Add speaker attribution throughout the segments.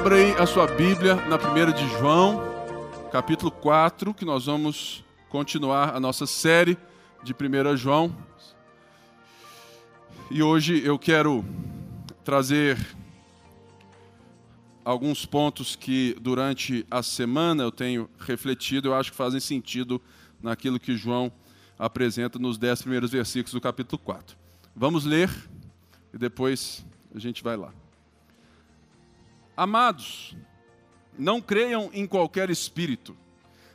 Speaker 1: Abra aí a sua Bíblia na primeira de João, capítulo 4, que nós vamos continuar a nossa série de 1 João. E hoje eu quero trazer alguns pontos que durante a semana eu tenho refletido, eu acho que fazem sentido naquilo que João apresenta nos dez primeiros versículos do capítulo 4. Vamos ler e depois a gente vai lá. Amados, não creiam em qualquer espírito,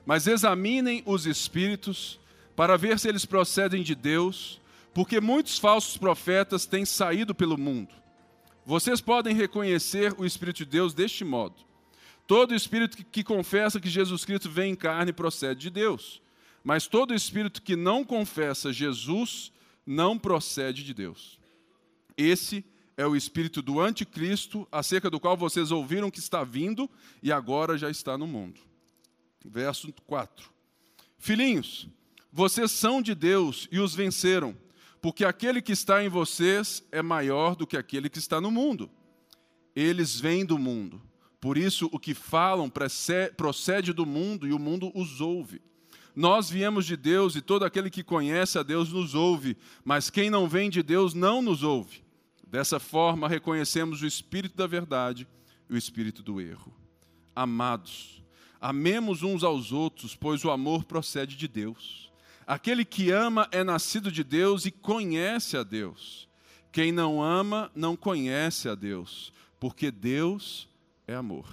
Speaker 1: mas examinem os espíritos para ver se eles procedem de Deus, porque muitos falsos profetas têm saído pelo mundo. Vocês podem reconhecer o Espírito de Deus deste modo. Todo espírito que, confessa que Jesus Cristo vem em carne procede de Deus, mas todo espírito que não confessa Jesus não procede de Deus. Esse é o espírito do anticristo, acerca do qual vocês ouviram que está vindo e agora já está no mundo. Verso 4. Filhinhos, vocês são de Deus e os venceram, porque aquele que está em vocês é maior do que aquele que está no mundo. Eles vêm do mundo, por isso o que falam procede do mundo e o mundo os ouve. Nós viemos de Deus e todo aquele que conhece a Deus nos ouve, mas quem não vem de Deus não nos ouve. Dessa forma, reconhecemos o espírito da verdade e o espírito do erro. Amados, amemos uns aos outros, pois o amor procede de Deus. Aquele que ama é nascido de Deus e conhece a Deus. Quem não ama não conhece a Deus, porque Deus é amor.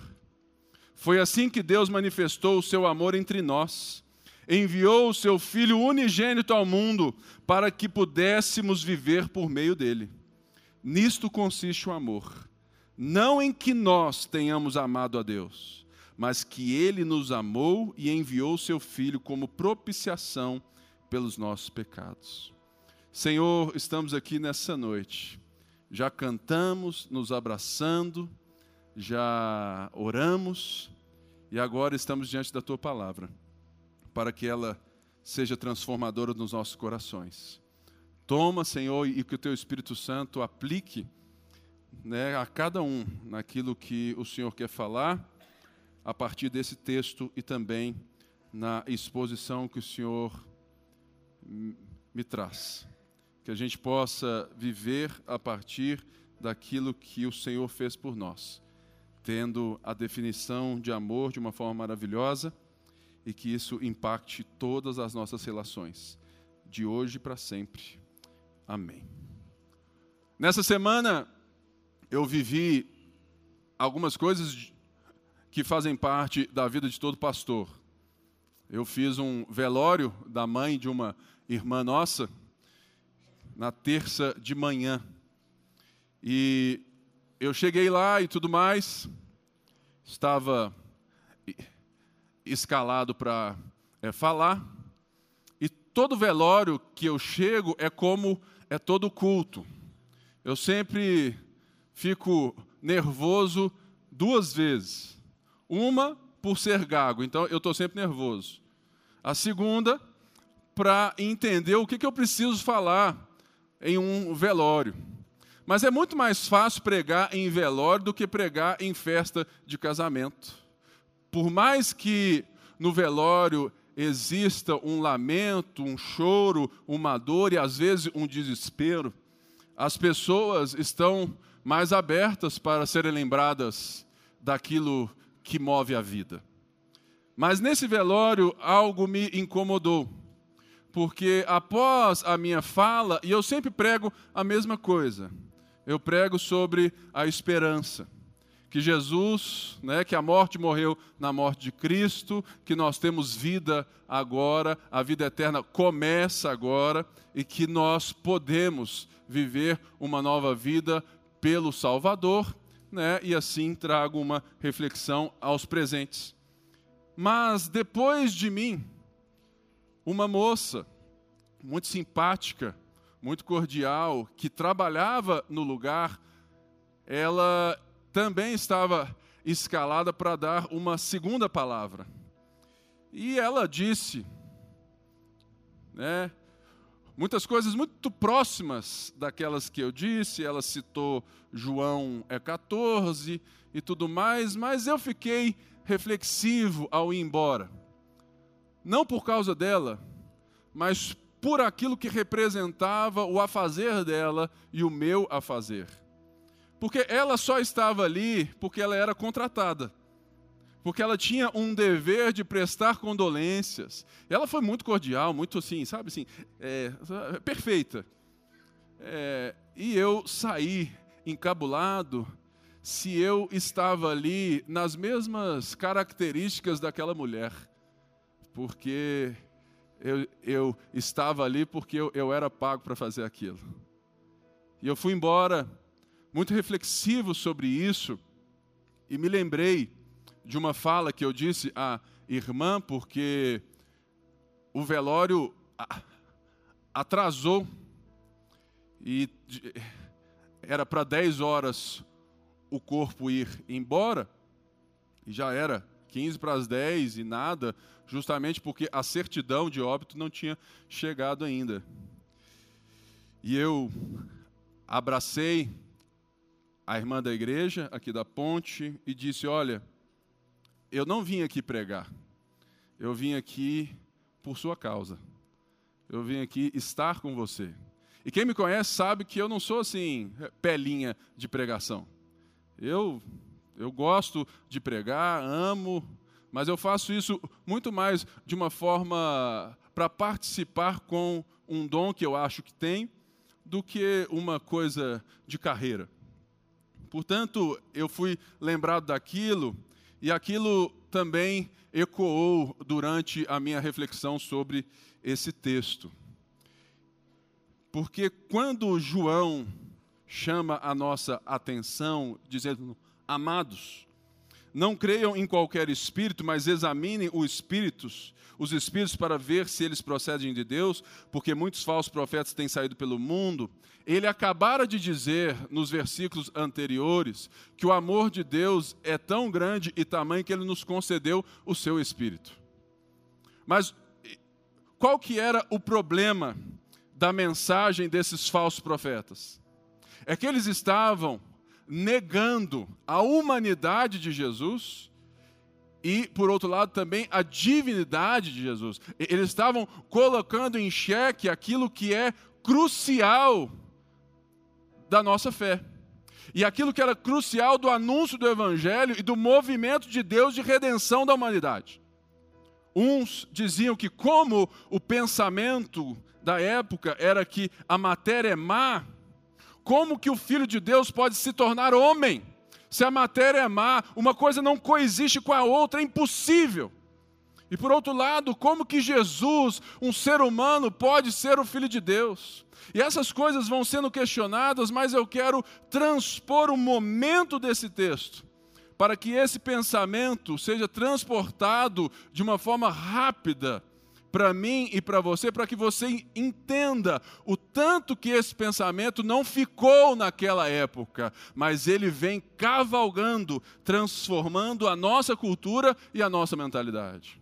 Speaker 1: Foi assim que Deus manifestou o seu amor entre nós. Enviou o seu Filho unigênito ao mundo para que pudéssemos viver por meio dele. Nisto consiste o amor. Não em que nós tenhamos amado a Deus, mas que Ele nos amou e enviou seu Filho como propiciação pelos nossos pecados. Senhor, estamos aqui nessa noite. Já cantamos, nos abraçando, já oramos e agora estamos diante da tua palavra, para que ela seja transformadora nos nossos corações. Toma, Senhor, e que o teu Espírito Santo aplique né, a cada um naquilo que o Senhor quer falar a partir desse texto e também na exposição que o Senhor me traz. Que a gente possa viver a partir daquilo que o Senhor fez por nós, tendo a definição de amor de uma forma maravilhosa e que isso impacte todas as nossas relações, de hoje para sempre. Amém. Nessa semana eu vivi algumas coisas que fazem parte da vida de todo pastor. Eu fiz um velório da mãe de uma irmã nossa na terça de manhã. E eu cheguei lá e tudo mais, estava escalado para é, falar. E todo velório que eu chego é como é todo culto. Eu sempre fico nervoso duas vezes. Uma por ser gago, então eu estou sempre nervoso. A segunda, para entender o que, que eu preciso falar em um velório. Mas é muito mais fácil pregar em velório do que pregar em festa de casamento. Por mais que no velório exista um lamento, um choro, uma dor e às vezes um desespero, as pessoas estão mais abertas para serem lembradas daquilo que move a vida. Mas nesse velório algo me incomodou, porque após a minha fala, e eu sempre prego a mesma coisa, eu prego sobre a esperança que Jesus, né, que a morte morreu na morte de Cristo, que nós temos vida agora, a vida eterna começa agora e que nós podemos viver uma nova vida pelo Salvador, né, e assim trago uma reflexão aos presentes. Mas depois de mim, uma moça muito simpática, muito cordial, que trabalhava no lugar, ela também estava escalada para dar uma segunda palavra. E ela disse, né, muitas coisas muito próximas daquelas que eu disse, ela citou João é 14 e tudo mais, mas eu fiquei reflexivo ao ir embora. Não por causa dela, mas por aquilo que representava o afazer dela e o meu afazer. Porque ela só estava ali porque ela era contratada. Porque ela tinha um dever de prestar condolências. Ela foi muito cordial, muito assim, sabe assim, é, perfeita. É, e eu saí encabulado se eu estava ali nas mesmas características daquela mulher. Porque eu, eu estava ali porque eu, eu era pago para fazer aquilo. E eu fui embora muito reflexivo sobre isso e me lembrei de uma fala que eu disse à irmã, porque o velório atrasou e era para 10 horas o corpo ir embora, e já era 15 para as 10 e nada, justamente porque a certidão de óbito não tinha chegado ainda. E eu abracei a irmã da igreja, aqui da ponte, e disse: Olha, eu não vim aqui pregar, eu vim aqui por sua causa, eu vim aqui estar com você. E quem me conhece sabe que eu não sou assim, pelinha de pregação. Eu, eu gosto de pregar, amo, mas eu faço isso muito mais de uma forma para participar com um dom que eu acho que tem, do que uma coisa de carreira. Portanto, eu fui lembrado daquilo e aquilo também ecoou durante a minha reflexão sobre esse texto. Porque quando João chama a nossa atenção, dizendo: Amados, não creiam em qualquer espírito, mas examinem os espíritos, os espíritos para ver se eles procedem de Deus, porque muitos falsos profetas têm saído pelo mundo. Ele acabara de dizer nos versículos anteriores que o amor de Deus é tão grande e tamanho que ele nos concedeu o seu espírito. Mas qual que era o problema da mensagem desses falsos profetas? É que eles estavam negando a humanidade de Jesus e, por outro lado, também a divinidade de Jesus. Eles estavam colocando em xeque aquilo que é crucial da nossa fé. E aquilo que era crucial do anúncio do Evangelho e do movimento de Deus de redenção da humanidade. Uns diziam que, como o pensamento da época era que a matéria é má, como que o Filho de Deus pode se tornar homem? Se a matéria é má, uma coisa não coexiste com a outra, é impossível. E por outro lado, como que Jesus, um ser humano, pode ser o Filho de Deus? E essas coisas vão sendo questionadas, mas eu quero transpor o momento desse texto, para que esse pensamento seja transportado de uma forma rápida para mim e para você, para que você entenda o tanto que esse pensamento não ficou naquela época, mas ele vem cavalgando, transformando a nossa cultura e a nossa mentalidade.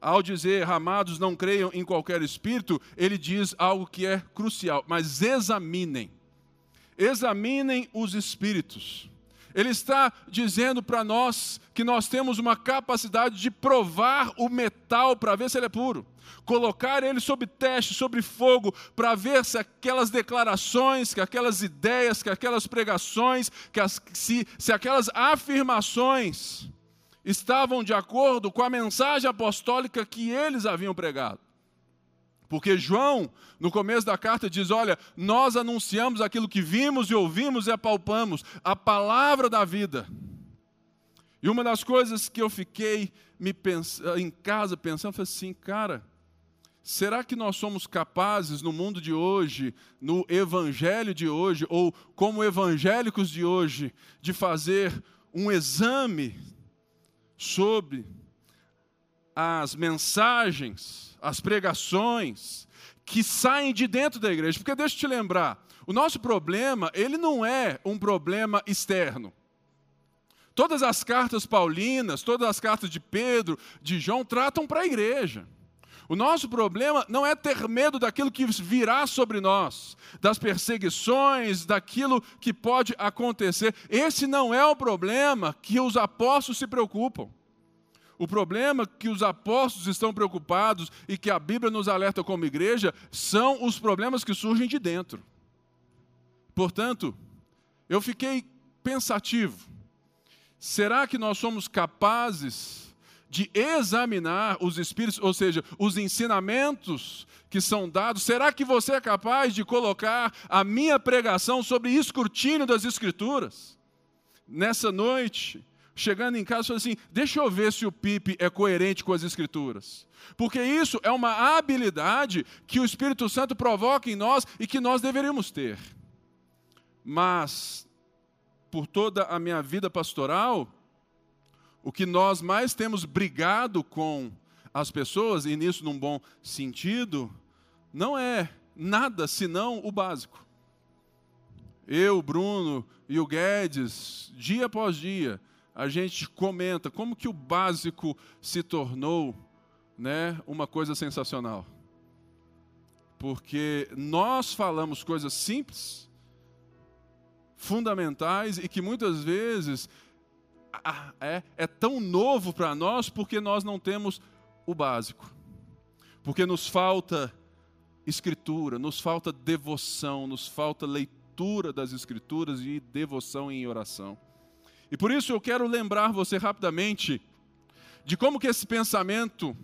Speaker 1: Ao dizer, amados, não creiam em qualquer espírito, ele diz algo que é crucial, mas examinem. Examinem os espíritos. Ele está dizendo para nós que nós temos uma capacidade de provar o metal para ver se ele é puro, colocar ele sob teste, sobre fogo, para ver se aquelas declarações, que aquelas ideias, que aquelas pregações, que as, se, se aquelas afirmações estavam de acordo com a mensagem apostólica que eles haviam pregado. Porque João, no começo da carta, diz: Olha, nós anunciamos aquilo que vimos e ouvimos e apalpamos, a palavra da vida. E uma das coisas que eu fiquei me pens... em casa pensando foi assim, cara, será que nós somos capazes no mundo de hoje, no evangelho de hoje, ou como evangélicos de hoje, de fazer um exame sobre as mensagens as pregações que saem de dentro da igreja. Porque deixa eu te lembrar, o nosso problema, ele não é um problema externo. Todas as cartas paulinas, todas as cartas de Pedro, de João, tratam para a igreja. O nosso problema não é ter medo daquilo que virá sobre nós, das perseguições, daquilo que pode acontecer. Esse não é o problema que os apóstolos se preocupam. O problema que os apóstolos estão preocupados e que a Bíblia nos alerta como igreja são os problemas que surgem de dentro. Portanto, eu fiquei pensativo. Será que nós somos capazes de examinar os espíritos, ou seja, os ensinamentos que são dados? Será que você é capaz de colocar a minha pregação sobre escrutínio das Escrituras? Nessa noite, chegando em casa, falei assim: deixa eu ver se o Pipe é coerente com as Escrituras. Porque isso é uma habilidade que o Espírito Santo provoca em nós e que nós deveríamos ter. Mas, por toda a minha vida pastoral, o que nós mais temos brigado com as pessoas, e nisso num bom sentido, não é nada senão o básico. Eu, Bruno e o Guedes, dia após dia, a gente comenta como que o básico se tornou né, uma coisa sensacional. Porque nós falamos coisas simples, fundamentais e que muitas vezes é, é tão novo para nós porque nós não temos o básico. Porque nos falta escritura, nos falta devoção, nos falta leitura das escrituras e devoção em oração. E por isso eu quero lembrar você rapidamente de como que esse pensamento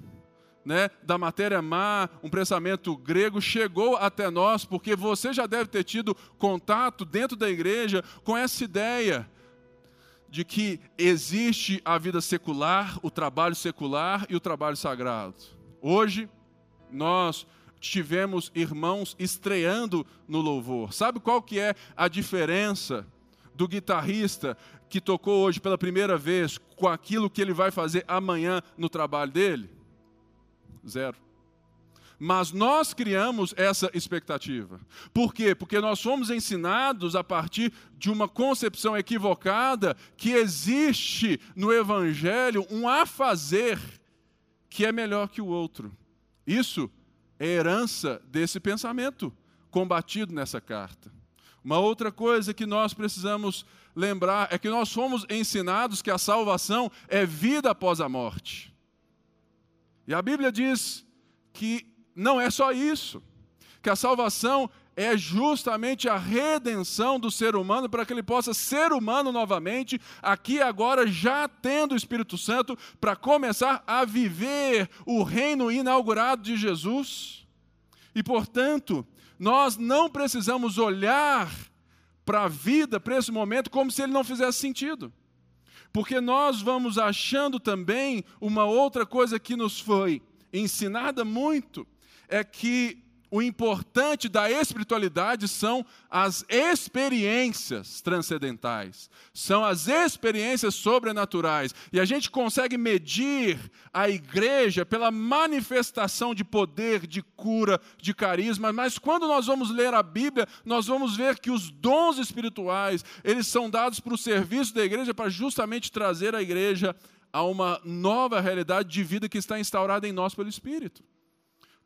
Speaker 1: né, da matéria má, um pensamento grego, chegou até nós, porque você já deve ter tido contato dentro da igreja com essa ideia de que existe a vida secular, o trabalho secular e o trabalho sagrado. Hoje, nós tivemos irmãos estreando no louvor. Sabe qual que é a diferença do guitarrista que tocou hoje pela primeira vez com aquilo que ele vai fazer amanhã no trabalho dele? Zero. Mas nós criamos essa expectativa. Por quê? Porque nós fomos ensinados a partir de uma concepção equivocada que existe no Evangelho um a fazer que é melhor que o outro. Isso é herança desse pensamento combatido nessa carta. Uma outra coisa que nós precisamos lembrar é que nós fomos ensinados que a salvação é vida após a morte. E a Bíblia diz que não é só isso, que a salvação é justamente a redenção do ser humano para que ele possa ser humano novamente, aqui agora já tendo o Espírito Santo para começar a viver o reino inaugurado de Jesus. E portanto, nós não precisamos olhar para a vida, para esse momento, como se ele não fizesse sentido. Porque nós vamos achando também uma outra coisa que nos foi ensinada muito, é que o importante da espiritualidade são as experiências transcendentais, são as experiências sobrenaturais. E a gente consegue medir a igreja pela manifestação de poder, de cura, de carisma, mas quando nós vamos ler a Bíblia, nós vamos ver que os dons espirituais, eles são dados para o serviço da igreja para justamente trazer a igreja a uma nova realidade de vida que está instaurada em nós pelo Espírito.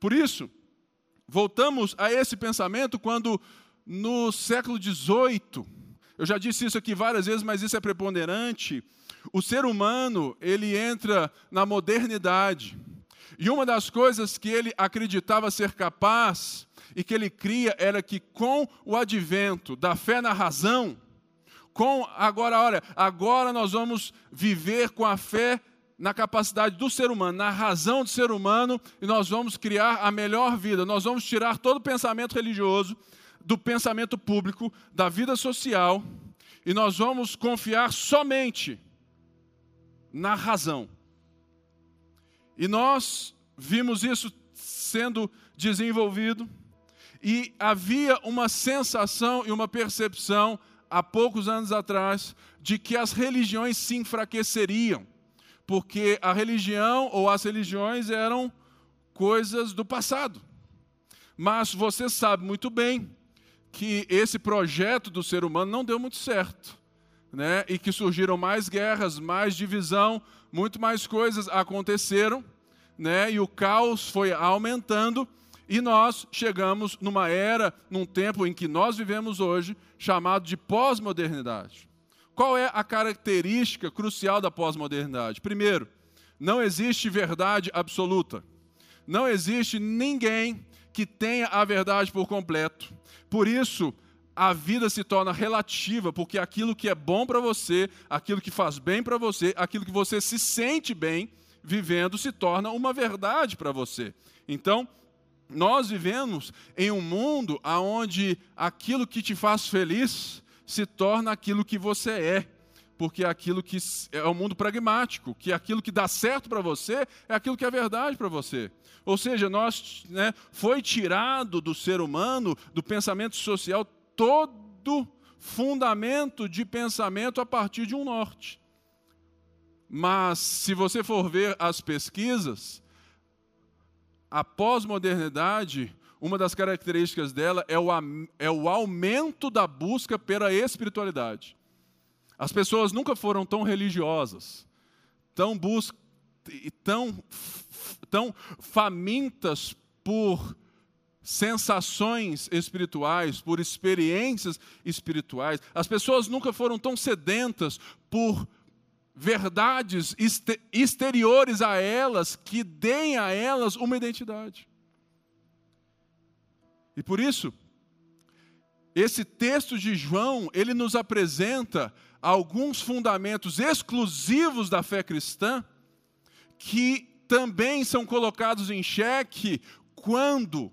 Speaker 1: Por isso, Voltamos a esse pensamento quando no século XVIII, eu já disse isso aqui várias vezes, mas isso é preponderante. O ser humano ele entra na modernidade e uma das coisas que ele acreditava ser capaz e que ele cria era que com o advento da fé na razão, com agora, olha, agora nós vamos viver com a fé na capacidade do ser humano, na razão do ser humano, e nós vamos criar a melhor vida. Nós vamos tirar todo o pensamento religioso, do pensamento público, da vida social, e nós vamos confiar somente na razão. E nós vimos isso sendo desenvolvido, e havia uma sensação e uma percepção, há poucos anos atrás, de que as religiões se enfraqueceriam porque a religião ou as religiões eram coisas do passado. Mas você sabe muito bem que esse projeto do ser humano não deu muito certo, né? E que surgiram mais guerras, mais divisão, muito mais coisas aconteceram, né, e o caos foi aumentando, e nós chegamos numa era, num tempo em que nós vivemos hoje, chamado de pós-modernidade. Qual é a característica crucial da pós-modernidade? Primeiro, não existe verdade absoluta. Não existe ninguém que tenha a verdade por completo. Por isso, a vida se torna relativa, porque aquilo que é bom para você, aquilo que faz bem para você, aquilo que você se sente bem vivendo, se torna uma verdade para você. Então, nós vivemos em um mundo onde aquilo que te faz feliz se torna aquilo que você é. Porque aquilo que é o um mundo pragmático, que aquilo que dá certo para você é aquilo que é verdade para você. Ou seja, nós né, foi tirado do ser humano, do pensamento social, todo fundamento de pensamento a partir de um norte. Mas, se você for ver as pesquisas, a pós-modernidade, uma das características dela é o, é o aumento da busca pela espiritualidade. As pessoas nunca foram tão religiosas, tão, bus tão, tão famintas por sensações espirituais, por experiências espirituais. As pessoas nunca foram tão sedentas por verdades exteriores a elas que deem a elas uma identidade. E por isso, esse texto de João, ele nos apresenta alguns fundamentos exclusivos da fé cristã que também são colocados em xeque quando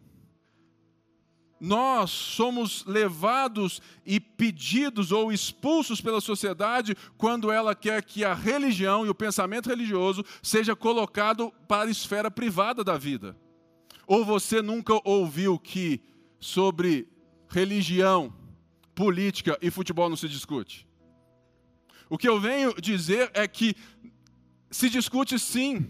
Speaker 1: nós somos levados e pedidos ou expulsos pela sociedade quando ela quer que a religião e o pensamento religioso seja colocado para a esfera privada da vida. Ou você nunca ouviu que sobre religião, política e futebol não se discute? O que eu venho dizer é que se discute sim,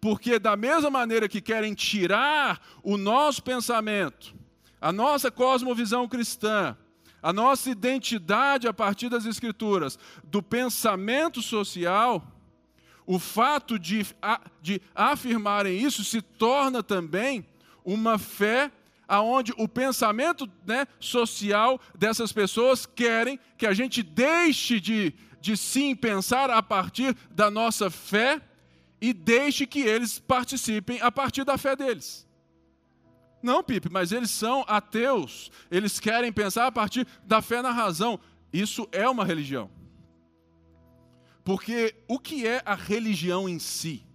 Speaker 1: porque da mesma maneira que querem tirar o nosso pensamento, a nossa cosmovisão cristã, a nossa identidade a partir das Escrituras, do pensamento social, o fato de, de afirmarem isso se torna também uma fé aonde o pensamento né, social dessas pessoas querem que a gente deixe de, de sim pensar a partir da nossa fé e deixe que eles participem a partir da fé deles. Não, Pipe, mas eles são ateus. Eles querem pensar a partir da fé na razão. Isso é uma religião. Porque o que é a religião em si?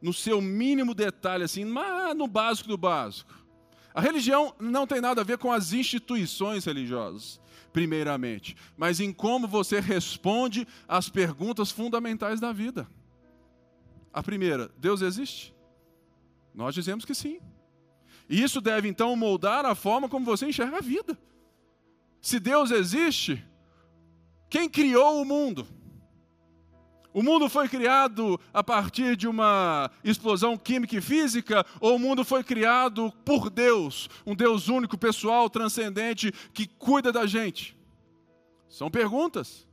Speaker 1: No seu mínimo detalhe, assim, no básico do básico. A religião não tem nada a ver com as instituições religiosas, primeiramente, mas em como você responde às perguntas fundamentais da vida. A primeira, Deus existe? Nós dizemos que sim. E isso deve então moldar a forma como você enxerga a vida. Se Deus existe, quem criou o mundo? O mundo foi criado a partir de uma explosão química e física, ou o mundo foi criado por Deus, um Deus único, pessoal, transcendente, que cuida da gente? São perguntas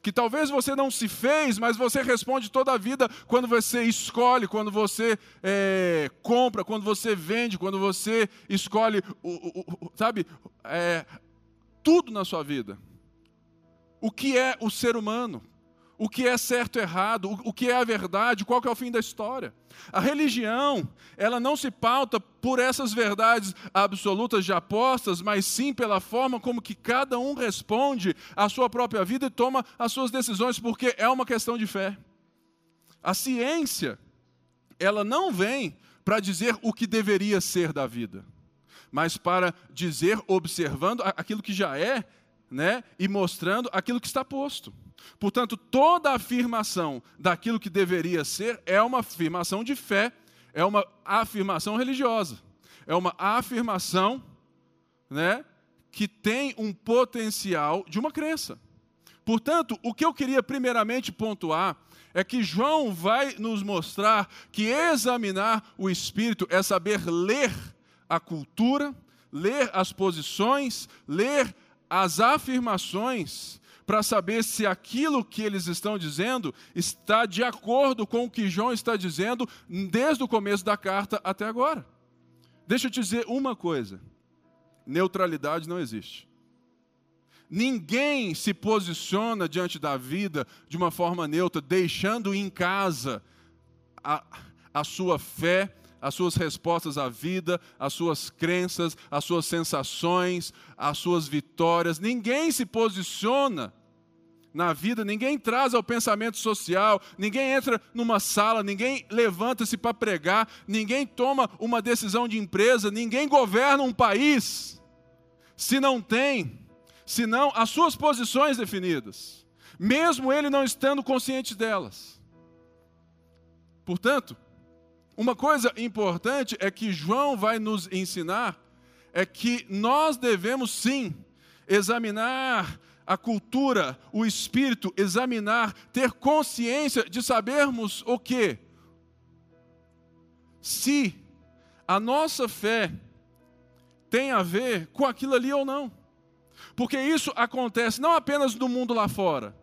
Speaker 1: que talvez você não se fez, mas você responde toda a vida quando você escolhe, quando você é, compra, quando você vende, quando você escolhe, o, o, o, sabe, é, tudo na sua vida. O que é o ser humano? O que é certo e errado, o, que é a verdade, qual que é o fim da história. A religião, ela não se pauta por essas verdades absolutas já postas, mas sim pela forma como que cada um responde à sua própria vida e toma as suas decisões, porque é uma questão de fé. A ciência, ela não vem para dizer o que deveria ser da vida, mas para dizer, observando aquilo que já é, né, e mostrando aquilo que está posto. Portanto, toda afirmação daquilo que deveria ser é uma afirmação de fé, é uma afirmação religiosa, é uma afirmação né, que tem um potencial de uma crença. Portanto, o que eu queria primeiramente pontuar é que João vai nos mostrar que examinar o Espírito é saber ler a cultura, ler as posições, ler as afirmações para saber se aquilo que eles estão dizendo está de acordo com o que João está dizendo desde o começo da carta até agora. Deixa eu te dizer uma coisa: neutralidade não existe. Ninguém se posiciona diante da vida de uma forma neutra, deixando em casa a, a sua fé, as suas respostas à vida, as suas crenças, as suas sensações, as suas vitórias. Ninguém se posiciona na vida, ninguém traz ao pensamento social, ninguém entra numa sala, ninguém levanta-se para pregar, ninguém toma uma decisão de empresa, ninguém governa um país se não tem, se não as suas posições definidas, mesmo ele não estando consciente delas. Portanto, uma coisa importante é que João vai nos ensinar é que nós devemos sim examinar a cultura, o espírito, examinar, ter consciência de sabermos o que? Se a nossa fé tem a ver com aquilo ali ou não. Porque isso acontece não apenas no mundo lá fora.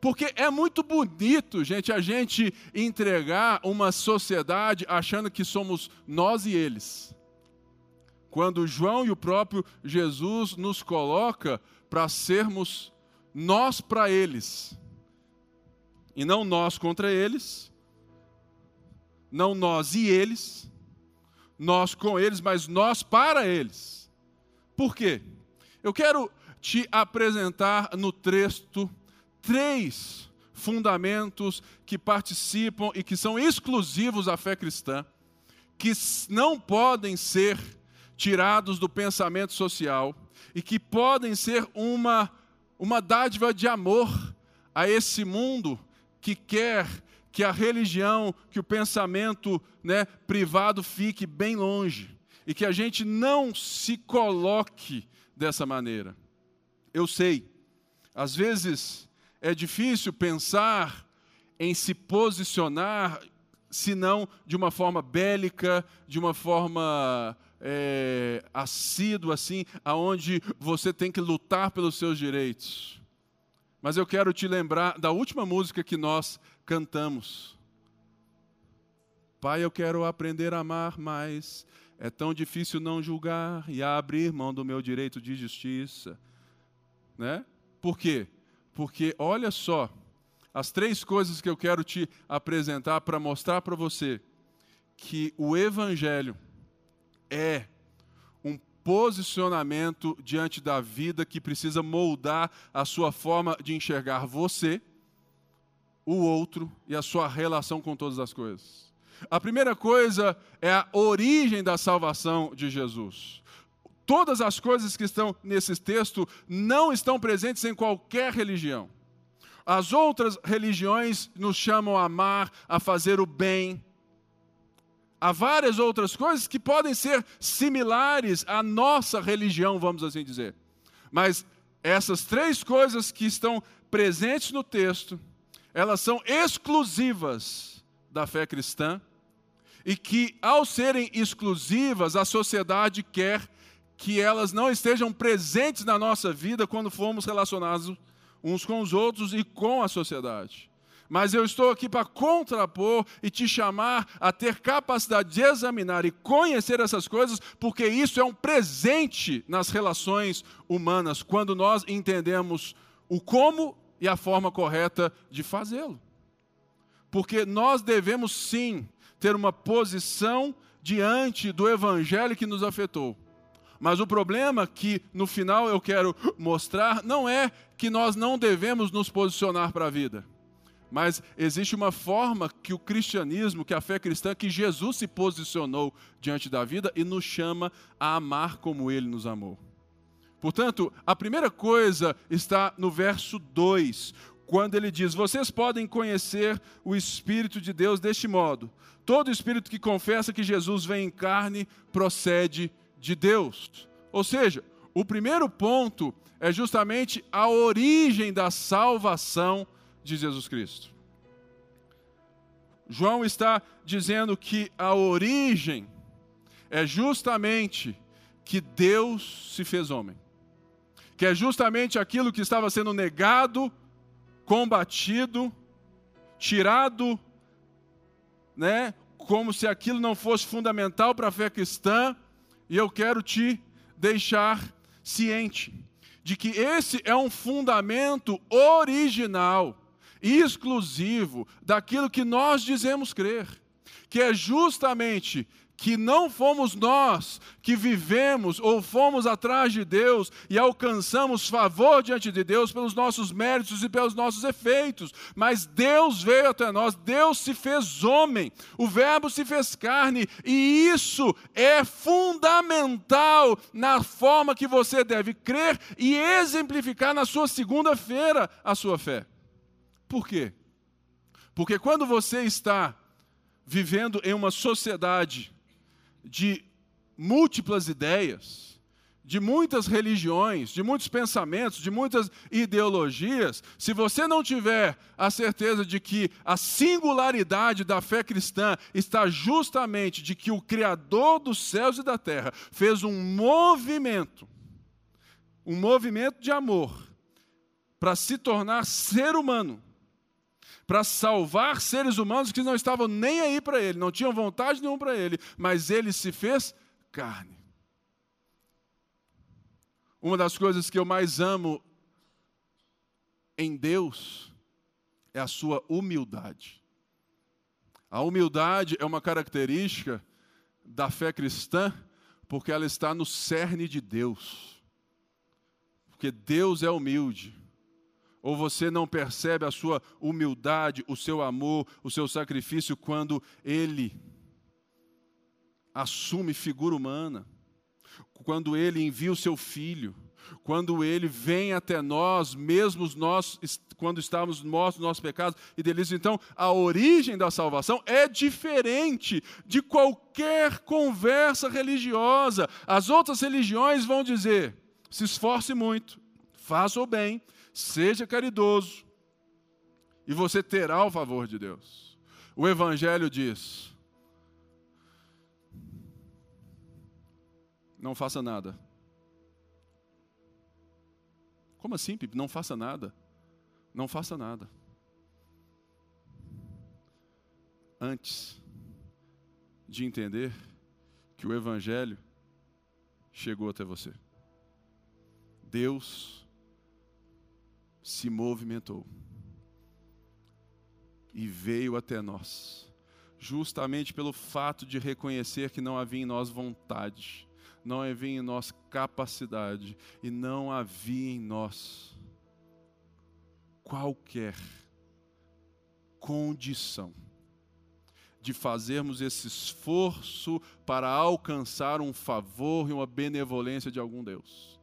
Speaker 1: Porque é muito bonito, gente, a gente entregar uma sociedade achando que somos nós e eles. Quando João e o próprio Jesus nos coloca para sermos nós para eles. E não nós contra eles, não nós e eles, nós com eles, mas nós para eles. Por quê? Eu quero te apresentar no texto três fundamentos que participam e que são exclusivos da fé cristã, que não podem ser tirados do pensamento social e que podem ser uma, uma dádiva de amor a esse mundo que quer que a religião, que o pensamento né, privado fique bem longe e que a gente não se coloque dessa maneira. Eu sei, às vezes é difícil pensar em se posicionar, se não de uma forma bélica, de uma forma é, assídua, assim, aonde você tem que lutar pelos seus direitos. Mas eu quero te lembrar da última música que nós cantamos. Pai, eu quero aprender a amar mais é tão difícil não julgar e abrir mão do meu direito de justiça. Né? Por quê? Porque olha só, as três coisas que eu quero te apresentar para mostrar para você que o Evangelho é um posicionamento diante da vida que precisa moldar a sua forma de enxergar você, o outro e a sua relação com todas as coisas. A primeira coisa é a origem da salvação de Jesus. Todas as coisas que estão nesse texto não estão presentes em qualquer religião. As outras religiões nos chamam a amar, a fazer o bem. Há várias outras coisas que podem ser similares à nossa religião, vamos assim dizer. Mas essas três coisas que estão presentes no texto, elas são exclusivas da fé cristã e que, ao serem exclusivas, a sociedade quer que elas não estejam presentes na nossa vida quando formos relacionados uns com os outros e com a sociedade. Mas eu estou aqui para contrapor e te chamar a ter capacidade de examinar e conhecer essas coisas, porque isso é um presente nas relações humanas, quando nós entendemos o como e a forma correta de fazê-lo. Porque nós devemos sim ter uma posição diante do evangelho que nos afetou. Mas o problema que no final eu quero mostrar não é que nós não devemos nos posicionar para a vida. Mas existe uma forma que o cristianismo, que a fé cristã, que Jesus se posicionou diante da vida e nos chama a amar como ele nos amou. Portanto, a primeira coisa está no verso 2, quando ele diz: Vocês podem conhecer o Espírito de Deus deste modo. Todo espírito que confessa que Jesus vem em carne procede de Deus. Ou seja, o primeiro ponto é justamente a origem da salvação de Jesus Cristo. João está dizendo que a origem é justamente que Deus se fez homem. que é justamente aquilo que estava sendo negado, combatido, tirado, né, como se aquilo não fosse fundamental para a fé cristã, e eu quero te deixar ciente de que esse é um fundamento original, exclusivo daquilo que nós dizemos crer, que é justamente que não fomos nós que vivemos ou fomos atrás de Deus e alcançamos favor diante de Deus pelos nossos méritos e pelos nossos efeitos, mas Deus veio até nós, Deus se fez homem, o Verbo se fez carne, e isso é fundamental na forma que você deve crer e exemplificar na sua segunda-feira a sua fé. Por quê? Porque quando você está vivendo em uma sociedade de múltiplas ideias, de muitas religiões, de muitos pensamentos, de muitas ideologias, se você não tiver a certeza de que a singularidade da fé cristã está justamente de que o Criador dos céus e da terra fez um movimento, um movimento de amor, para se tornar ser humano, para salvar seres humanos que não estavam nem aí para ele, não tinham vontade nenhuma para ele, mas ele se fez carne. Uma das coisas que eu mais amo em Deus é a sua humildade. A humildade é uma característica da fé cristã, porque ela está no cerne de Deus. Porque Deus é humilde. Ou você não percebe a sua humildade, o seu amor, o seu sacrifício quando ele assume figura humana, quando ele envia o seu filho, quando ele vem até nós, mesmo nós, quando estávamos mortos nos nossos pecados e delícias. Então, a origem da salvação é diferente de qualquer conversa religiosa. As outras religiões vão dizer: se esforce muito, faça o bem, seja caridoso, e você terá o favor de Deus. O Evangelho diz: não faça nada. Como assim, Pipe? Não faça nada. Não faça nada. Antes de entender que o Evangelho chegou até você. Deus se movimentou e veio até nós, justamente pelo fato de reconhecer que não havia em nós vontade, não havia em nós capacidade e não havia em nós qualquer condição de fazermos esse esforço para alcançar um favor e uma benevolência de algum Deus.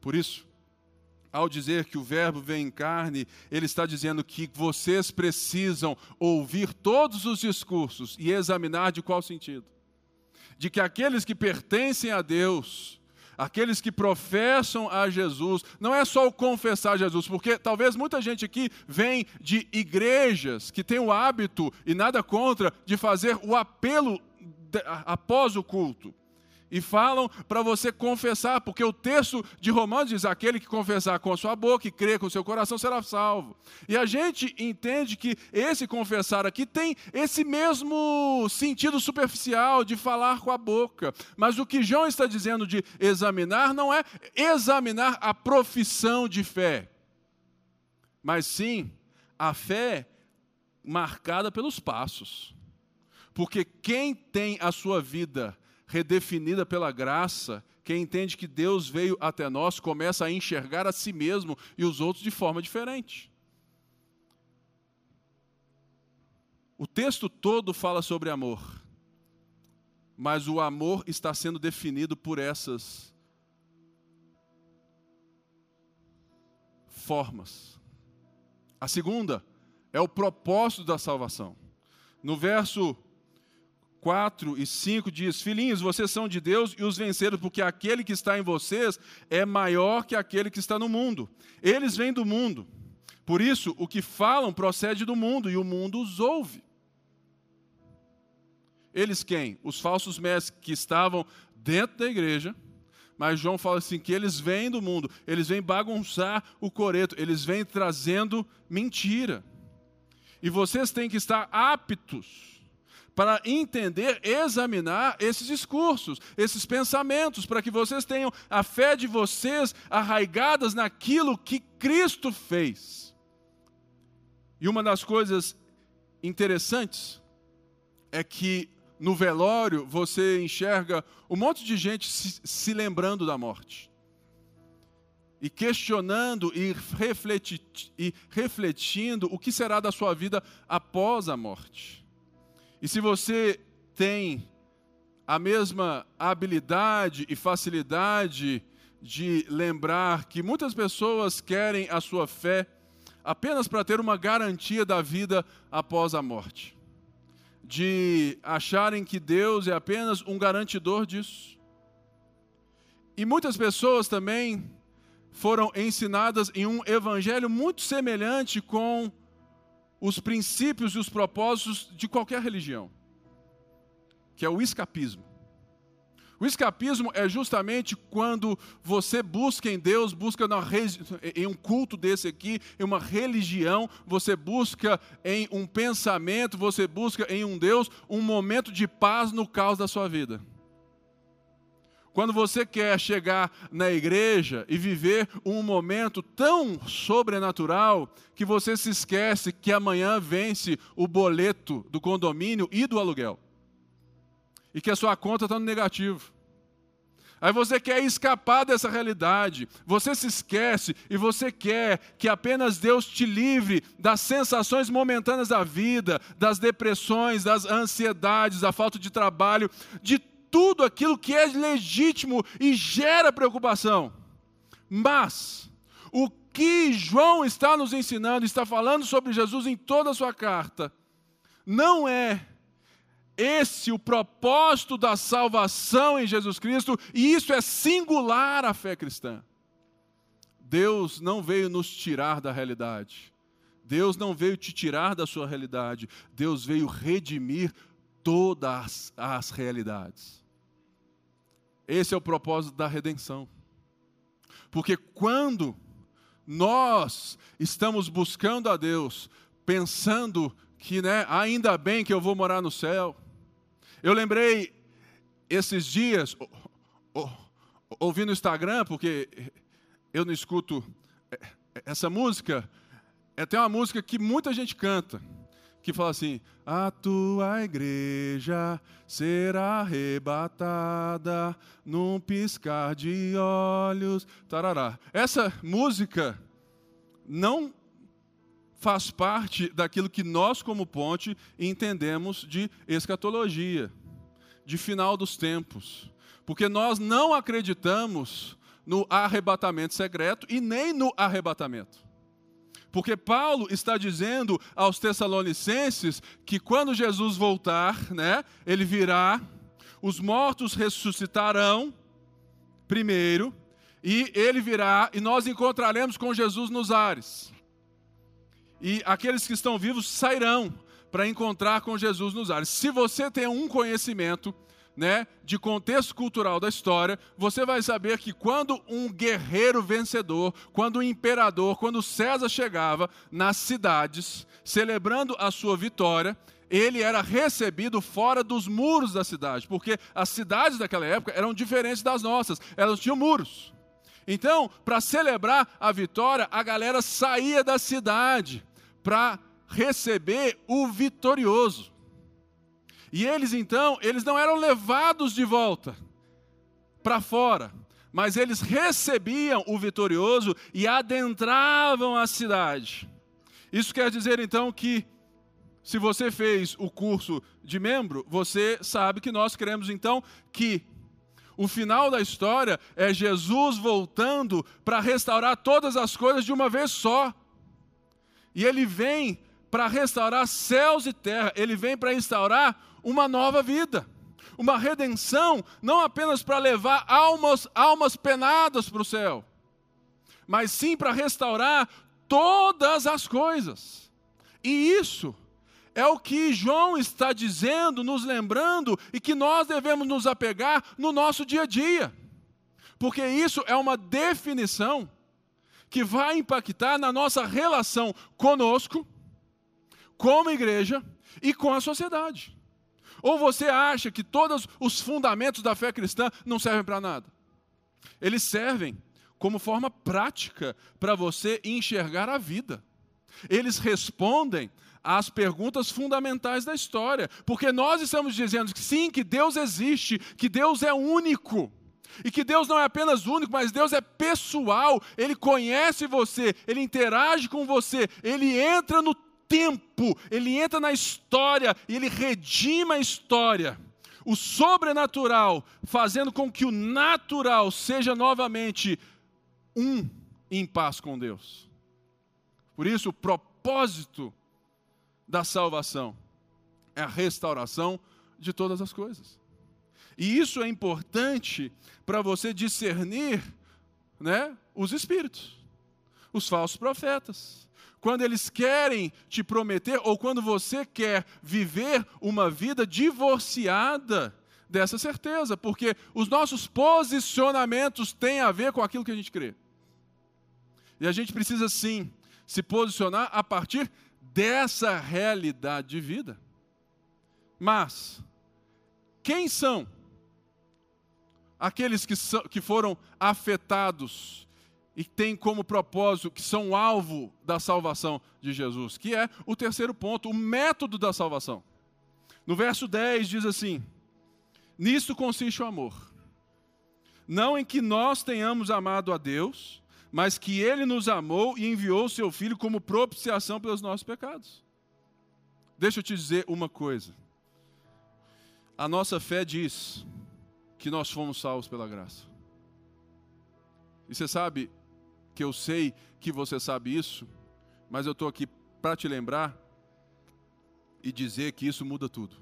Speaker 1: Por isso, ao dizer que o Verbo vem em carne, ele está dizendo que vocês precisam ouvir todos os discursos e examinar de qual sentido. De que aqueles que pertencem a Deus, aqueles que professam a Jesus, não é só o confessar Jesus, porque talvez muita gente aqui vem de igrejas que tem o hábito, e nada contra, de fazer o apelo após o culto e falam para você confessar, porque o texto de Romanos diz: aquele que confessar com a sua boca e crer com o seu coração será salvo. E a gente entende que esse confessar aqui tem esse mesmo sentido superficial de falar com a boca. Mas o que João está dizendo de examinar não é examinar a profissão de fé, mas sim a fé marcada pelos passos. Porque quem tem a sua vida redefinida pela graça, quem entende que Deus veio até nós começa a enxergar a si mesmo e os outros de forma diferente. O texto todo fala sobre amor, mas o amor está sendo definido por essas formas. A segunda é o propósito da salvação. No verso 4 e 5 diz: Filhinhos, vocês são de Deus e os venceram, porque aquele que está em vocês é maior que aquele que está no mundo. Eles vêm do mundo. Por isso, o que falam procede do mundo e o mundo os ouve. Eles quem? Os falsos mestres que estavam dentro da igreja, mas João fala assim: que eles vêm do mundo, eles vêm bagunçar o coreto, eles vêm trazendo mentira. E vocês têm que estar aptos para entender, examinar esses discursos, esses pensamentos, para que vocês tenham a fé de vocês arraigadas naquilo que Cristo fez. E uma das coisas interessantes é que no velório você enxerga um monte de gente se, se lembrando da morte. E questionando e, refleti, e refletindo o que será da sua vida após a morte. E se você tem a mesma habilidade e facilidade de lembrar que muitas pessoas querem a sua fé apenas para ter uma garantia da vida após a morte de acharem que Deus é apenas um garantidor disso. E muitas pessoas também foram ensinadas em um evangelho muito semelhante com os princípios e os propósitos de qualquer religião, que é o escapismo. O escapismo é justamente quando você busca em Deus, busca em um culto desse aqui, em uma religião, você busca em um pensamento, você busca em um Deus um momento de paz no caos da sua vida. Quando você quer chegar na igreja e viver um momento tão sobrenatural que você se esquece que amanhã vence o boleto do condomínio e do aluguel e que a sua conta está no negativo. Aí você quer escapar dessa realidade, você se esquece e você quer que apenas Deus te livre das sensações momentâneas da vida, das depressões, das ansiedades, da falta de trabalho, de tudo aquilo que é legítimo e gera preocupação. Mas o que João está nos ensinando, está falando sobre Jesus em toda a sua carta, não é esse o propósito da salvação em Jesus Cristo, e isso é singular à fé cristã. Deus não veio nos tirar da realidade. Deus não veio te tirar da sua realidade. Deus veio redimir todas as realidades. Esse é o propósito da redenção. Porque quando nós estamos buscando a Deus, pensando que, né, ainda bem que eu vou morar no céu, eu lembrei esses dias, ouvindo no Instagram, porque eu não escuto é, essa música, é até uma música que muita gente canta, que fala assim: A tua igreja será arrebatada num piscar de olhos. Tarará. Essa música não faz parte daquilo que nós, como ponte, entendemos de escatologia, de final dos tempos. Porque nós não acreditamos no arrebatamento secreto e nem no arrebatamento. Porque Paulo está dizendo aos Tessalonicenses que quando Jesus voltar, né, ele virá, os mortos ressuscitarão primeiro, e ele virá e nós encontraremos com Jesus nos ares e aqueles que estão vivos sairão para encontrar com Jesus nos ares. Se você tem um conhecimento né, de contexto cultural da história, você vai saber que quando um guerreiro vencedor, quando um imperador, quando César chegava nas cidades, celebrando a sua vitória, ele era recebido fora dos muros da cidade, porque as cidades daquela época eram diferentes das nossas, elas tinham muros. Então, para celebrar a vitória, a galera saía da cidade para receber o vitorioso. E eles então, eles não eram levados de volta para fora, mas eles recebiam o vitorioso e adentravam a cidade. Isso quer dizer então que se você fez o curso de membro, você sabe que nós queremos então que o final da história é Jesus voltando para restaurar todas as coisas de uma vez só. E ele vem para restaurar céus e terra, ele vem para instaurar uma nova vida, uma redenção, não apenas para levar almas, almas penadas para o céu, mas sim para restaurar todas as coisas. E isso é o que João está dizendo, nos lembrando, e que nós devemos nos apegar no nosso dia a dia. Porque isso é uma definição que vai impactar na nossa relação conosco, como igreja e com a sociedade. Ou você acha que todos os fundamentos da fé cristã não servem para nada? Eles servem como forma prática para você enxergar a vida. Eles respondem às perguntas fundamentais da história, porque nós estamos dizendo que sim, que Deus existe, que Deus é único. E que Deus não é apenas único, mas Deus é pessoal. Ele conhece você, ele interage com você, ele entra no tempo, ele entra na história e ele redima a história. O sobrenatural fazendo com que o natural seja novamente um em paz com Deus. Por isso, o propósito da salvação é a restauração de todas as coisas. E isso é importante para você discernir né, os espíritos, os falsos profetas. Quando eles querem te prometer, ou quando você quer viver uma vida divorciada dessa certeza, porque os nossos posicionamentos têm a ver com aquilo que a gente crê. E a gente precisa sim se posicionar a partir dessa realidade de vida. Mas, quem são aqueles que, são, que foram afetados e têm como propósito, que são alvo da salvação de Jesus, que é o terceiro ponto, o método da salvação. No verso 10 diz assim: Nisto consiste o amor. Não em que nós tenhamos amado a Deus, mas que Ele nos amou e enviou o Seu Filho como propiciação pelos nossos pecados. Deixa eu te dizer uma coisa. A nossa fé diz que nós fomos salvos pela graça. E você sabe que eu sei que você sabe isso, mas eu estou aqui para te lembrar e dizer que isso muda tudo.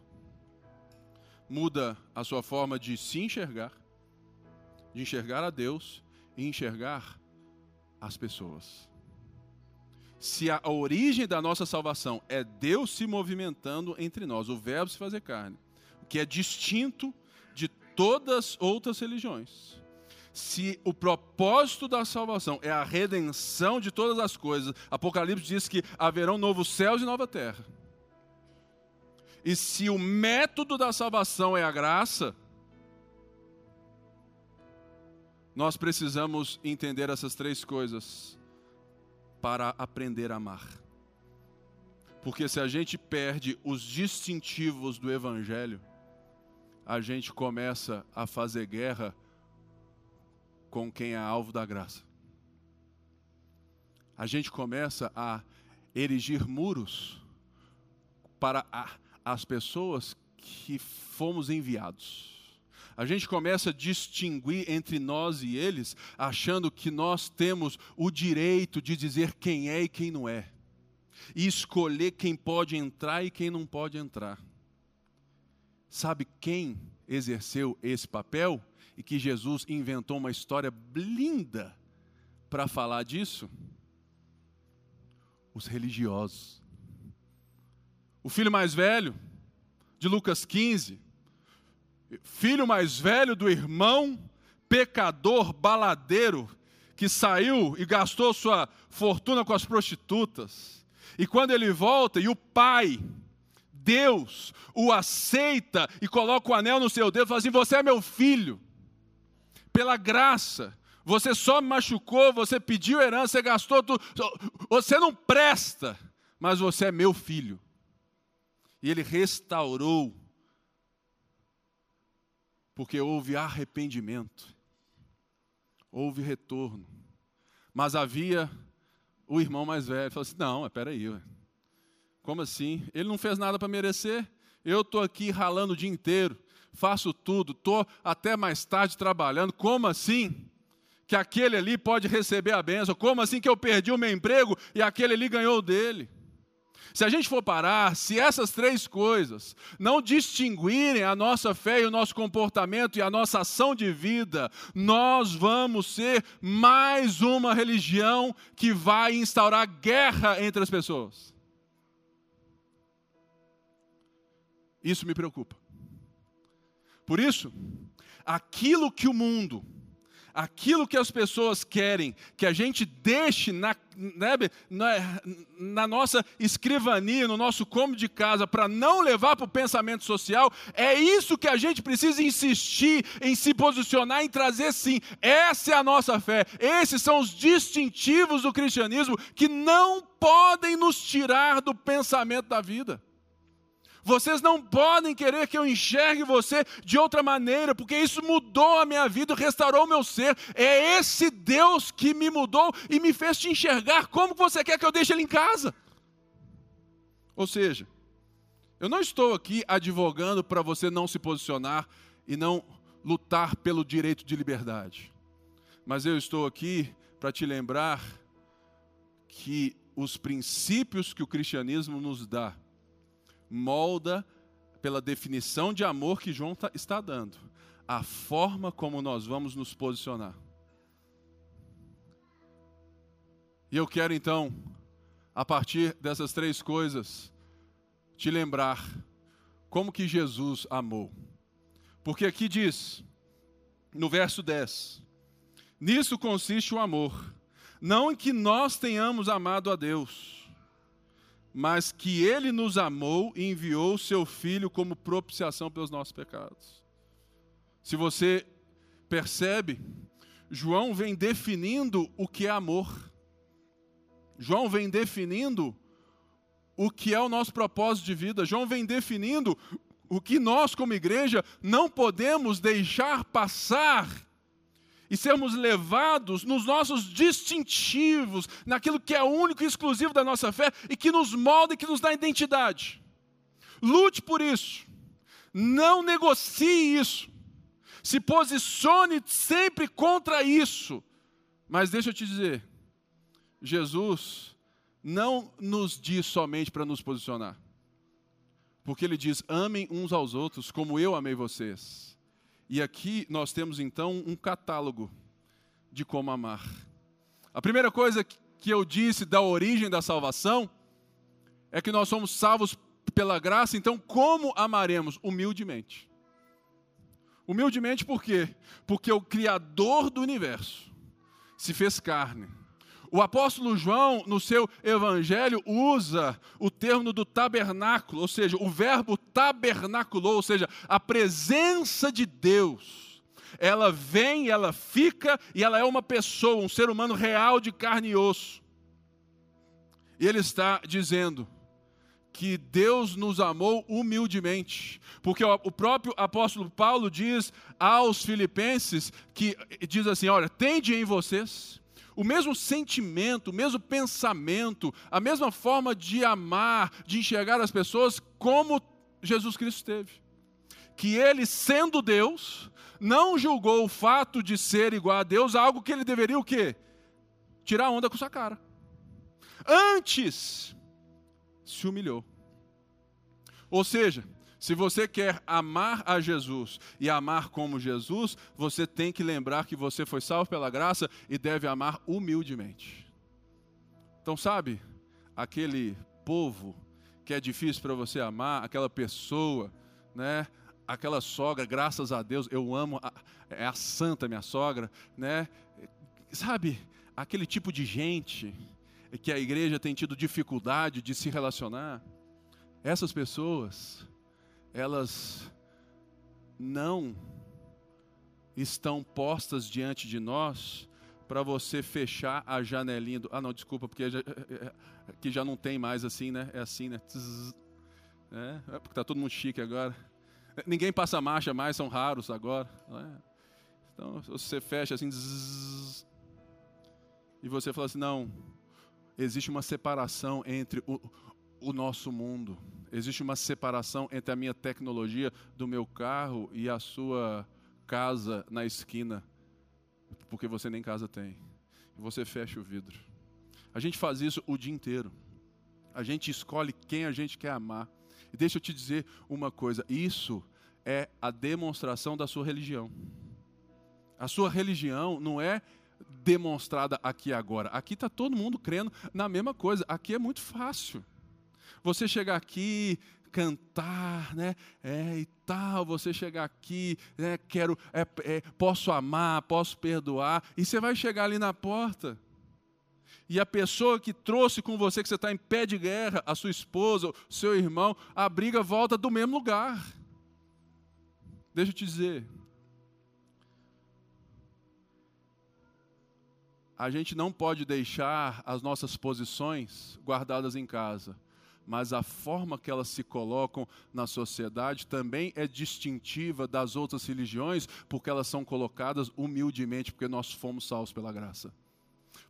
Speaker 1: Muda a sua forma de se enxergar, de enxergar a Deus e enxergar as pessoas. Se a origem da nossa salvação é Deus se movimentando entre nós, o Verbo se fazer carne, que é distinto todas outras religiões. Se o propósito da salvação é a redenção de todas as coisas, Apocalipse diz que haverão novos céus e nova terra. E se o método da salvação é a graça, nós precisamos entender essas três coisas para aprender a amar. Porque se a gente perde os distintivos do Evangelho, a gente começa a fazer guerra com quem é alvo da graça. A gente começa a erigir muros para a, as pessoas que fomos enviados. A gente começa a distinguir entre nós e eles, achando que nós temos o direito de dizer quem é e quem não é, e escolher quem pode entrar e quem não pode entrar. Sabe quem exerceu esse papel e que Jesus inventou uma história linda para falar disso? Os religiosos. O filho mais velho, de Lucas 15, filho mais velho do irmão pecador, baladeiro, que saiu e gastou sua fortuna com as prostitutas. E quando ele volta, e o pai, Deus o aceita e coloca o anel no seu dedo fala assim: Você é meu filho, pela graça. Você só me machucou, você pediu herança, você gastou tudo. Você não presta, mas você é meu filho. E ele restaurou, porque houve arrependimento, houve retorno. Mas havia o irmão mais velho, falou assim: Não, espera aí, como assim? Ele não fez nada para merecer? Eu estou aqui ralando o dia inteiro, faço tudo, estou até mais tarde trabalhando. Como assim? Que aquele ali pode receber a benção? Como assim que eu perdi o meu emprego e aquele ali ganhou o dele? Se a gente for parar, se essas três coisas não distinguirem a nossa fé e o nosso comportamento e a nossa ação de vida, nós vamos ser mais uma religião que vai instaurar guerra entre as pessoas. Isso me preocupa. Por isso, aquilo que o mundo, aquilo que as pessoas querem que a gente deixe na, né, na, na, nossa escrivania, no nosso cômodo de casa, para não levar para o pensamento social, é isso que a gente precisa insistir em se posicionar, em trazer sim. Essa é a nossa fé. Esses são os distintivos do cristianismo que não podem nos tirar do pensamento da vida. Vocês não podem querer que eu enxergue você de outra maneira, porque isso mudou a minha vida, restaurou o meu ser. É esse Deus que me mudou e me fez te enxergar. Como você quer que eu deixe ele em casa? Ou seja, eu não estou aqui advogando para você não se posicionar e não lutar pelo direito de liberdade. Mas eu estou aqui para te lembrar que os princípios que o cristianismo nos dá molda pela definição de amor que João tá, está dando, a forma como nós vamos nos posicionar. E eu quero então, a partir dessas três coisas, te lembrar como que Jesus amou. Porque aqui diz, no verso 10: Nisso consiste o amor, não em que nós tenhamos amado a Deus, mas que ele nos amou e enviou o seu filho como propiciação pelos nossos pecados. Se você percebe, João vem definindo o que é amor. João vem definindo o que é o nosso propósito de vida. João vem definindo o que nós, como igreja, não podemos deixar passar e sermos levados nos nossos distintivos, naquilo que é único e exclusivo da nossa fé e que nos molda e que nos dá identidade. Lute por isso. Não negocie isso. Se posicione sempre contra isso. Mas deixa eu te dizer, Jesus não nos diz somente para nos posicionar. Porque ele diz: amem uns aos outros como eu amei vocês. E aqui nós temos então um catálogo de como amar. A primeira coisa que eu disse da origem da salvação é que nós somos salvos pela graça, então como amaremos? Humildemente. Humildemente por quê? Porque o Criador do universo se fez carne o apóstolo João, no seu evangelho, usa o termo do tabernáculo, ou seja, o verbo tabernaculou, ou seja, a presença de Deus. Ela vem, ela fica e ela é uma pessoa, um ser humano real de carne e osso. E ele está dizendo que Deus nos amou humildemente, porque o próprio apóstolo Paulo diz aos filipenses que diz assim: olha, tende em vocês o mesmo sentimento, o mesmo pensamento, a mesma forma de amar, de enxergar as pessoas como Jesus Cristo teve. Que ele, sendo Deus, não julgou o fato de ser igual a Deus algo que ele deveria o quê? Tirar onda com sua cara. Antes se humilhou. Ou seja, se você quer amar a Jesus e amar como Jesus, você tem que lembrar que você foi salvo pela graça e deve amar humildemente. Então, sabe, aquele povo que é difícil para você amar, aquela pessoa, né? Aquela sogra, graças a Deus, eu amo, a, é a santa minha sogra, né? Sabe, aquele tipo de gente que a igreja tem tido dificuldade de se relacionar, essas pessoas, elas não estão postas diante de nós para você fechar a janelinha do. Ah, não, desculpa, porque já, que já não tem mais assim, né? É assim, né? É, é porque está todo mundo chique agora. Ninguém passa marcha mais, são raros agora. É? Então, você fecha assim. Zzz, e você fala assim: não, existe uma separação entre o, o nosso mundo Existe uma separação entre a minha tecnologia do meu carro e a sua casa na esquina, porque você nem casa tem. Você fecha o vidro. A gente faz isso o dia inteiro. A gente escolhe quem a gente quer amar. E deixa eu te dizer uma coisa: isso é a demonstração da sua religião. A sua religião não é demonstrada aqui agora. Aqui está todo mundo crendo na mesma coisa. Aqui é muito fácil. Você chegar aqui, cantar, né? É, e tal, você chegar aqui, né? Quero, é, é, posso amar, posso perdoar, e você vai chegar ali na porta. E a pessoa que trouxe com você, que você está em pé de guerra, a sua esposa, o seu irmão, a briga volta do mesmo lugar. Deixa eu te dizer. A gente não pode deixar as nossas posições guardadas em casa mas a forma que elas se colocam na sociedade também é distintiva das outras religiões, porque elas são colocadas humildemente, porque nós fomos salvos pela graça.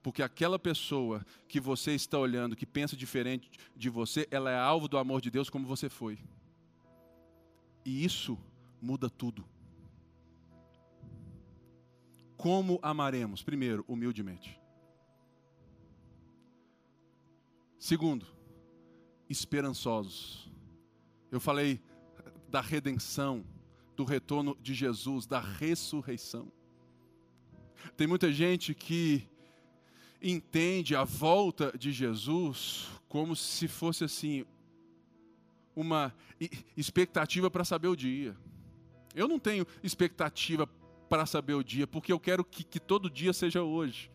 Speaker 1: Porque aquela pessoa que você está olhando, que pensa diferente de você, ela é alvo do amor de Deus como você foi. E isso muda tudo. Como amaremos? Primeiro, humildemente. Segundo, esperançosos. Eu falei da redenção, do retorno de Jesus, da ressurreição. Tem muita gente que entende a volta de Jesus como se fosse assim uma expectativa para saber o dia. Eu não tenho expectativa para saber o dia, porque eu quero que, que todo dia seja hoje.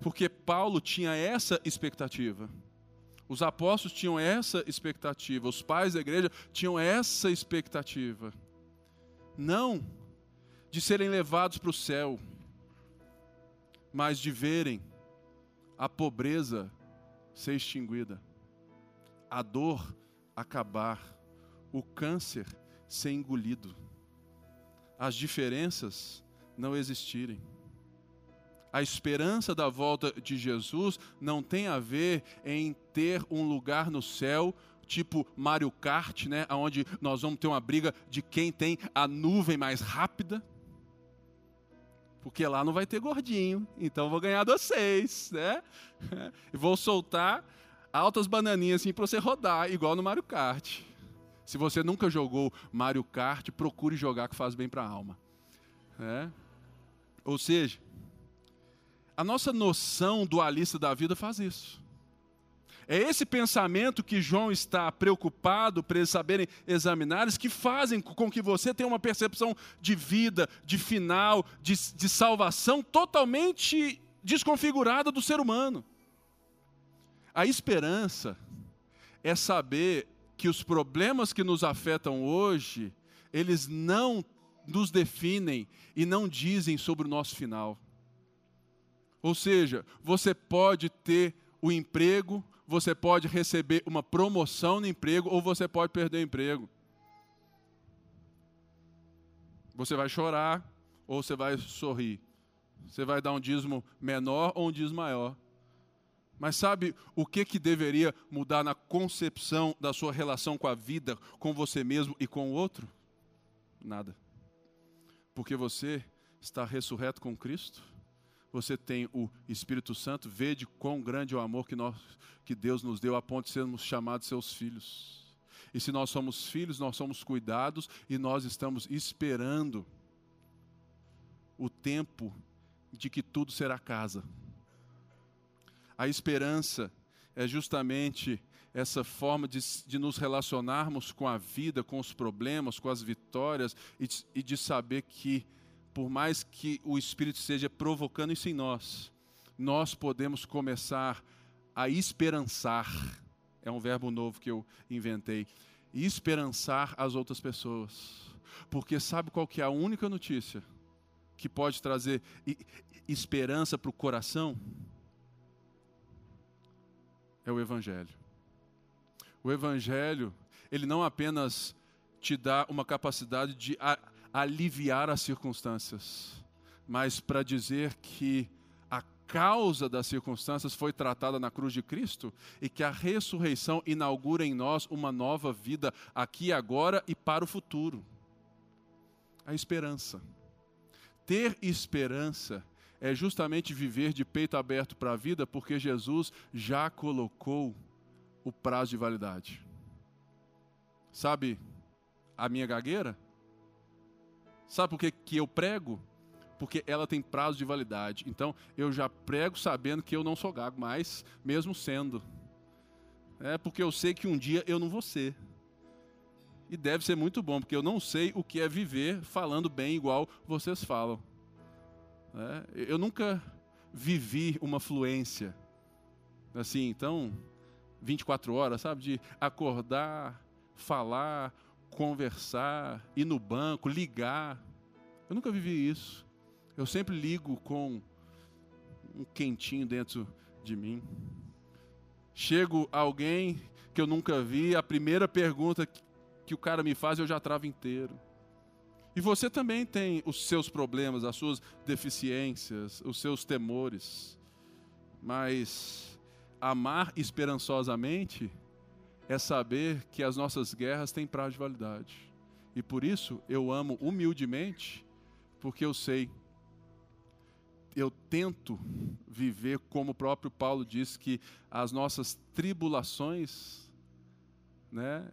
Speaker 1: Porque Paulo tinha essa expectativa. Os apóstolos tinham essa expectativa, os pais da igreja tinham essa expectativa. Não de serem levados para o céu, mas de verem a pobreza ser extinguida, a dor acabar, o câncer ser engolido, as diferenças não existirem a esperança da volta de Jesus não tem a ver em ter um lugar no céu tipo Mario Kart, né, onde nós vamos ter uma briga de quem tem a nuvem mais rápida. Porque lá não vai ter gordinho, então vou ganhar vocês, né? E vou soltar altas bananinhas assim para você rodar, igual no Mario Kart. Se você nunca jogou Mario Kart, procure jogar que faz bem para a alma. né? Ou seja, a nossa noção dualista da vida faz isso. É esse pensamento que João está preocupado para eles saberem examinar, que fazem com que você tenha uma percepção de vida, de final, de, de salvação totalmente desconfigurada do ser humano. A esperança é saber que os problemas que nos afetam hoje, eles não nos definem e não dizem sobre o nosso final. Ou seja, você pode ter o emprego, você pode receber uma promoção no emprego ou você pode perder o emprego. Você vai chorar ou você vai sorrir. Você vai dar um dízimo menor ou um dízimo maior. Mas sabe o que, que deveria mudar na concepção da sua relação com a vida, com você mesmo e com o outro? Nada. Porque você está ressurreto com Cristo você tem o Espírito Santo, vede quão grande é o amor que, nós, que Deus nos deu a ponto de sermos chamados seus filhos. E se nós somos filhos, nós somos cuidados e nós estamos esperando o tempo de que tudo será casa. A esperança é justamente essa forma de, de, nos relacionarmos com a vida, com os problemas, com as vitórias e de, e de saber que por mais que o Espírito esteja provocando isso em nós, nós podemos começar a esperançar. É um verbo novo que eu inventei. Esperançar as outras pessoas. Porque sabe qual que é a única notícia que pode trazer esperança para o coração? É o Evangelho. O Evangelho, ele não apenas te dá uma capacidade de aliviar as circunstâncias, mas para dizer que a causa das circunstâncias foi tratada na cruz de Cristo e que a ressurreição inaugura em nós uma nova vida aqui agora e para o futuro. A esperança. Ter esperança é justamente viver de peito aberto para a vida, porque Jesus já colocou o prazo de validade. Sabe a minha gagueira? Sabe por que, que eu prego? Porque ela tem prazo de validade. Então, eu já prego sabendo que eu não sou gago mais, mesmo sendo. É porque eu sei que um dia eu não vou ser. E deve ser muito bom, porque eu não sei o que é viver falando bem igual vocês falam. É, eu nunca vivi uma fluência assim, então, 24 horas, sabe? De acordar, falar, conversar, ir no banco, ligar. Eu nunca vivi isso. Eu sempre ligo com um quentinho dentro de mim. Chego alguém que eu nunca vi, a primeira pergunta que o cara me faz eu já travo inteiro. E você também tem os seus problemas, as suas deficiências, os seus temores. Mas amar esperançosamente é saber que as nossas guerras têm prazo de validade. E por isso eu amo humildemente, porque eu sei, eu tento viver como o próprio Paulo diz que as nossas tribulações, né,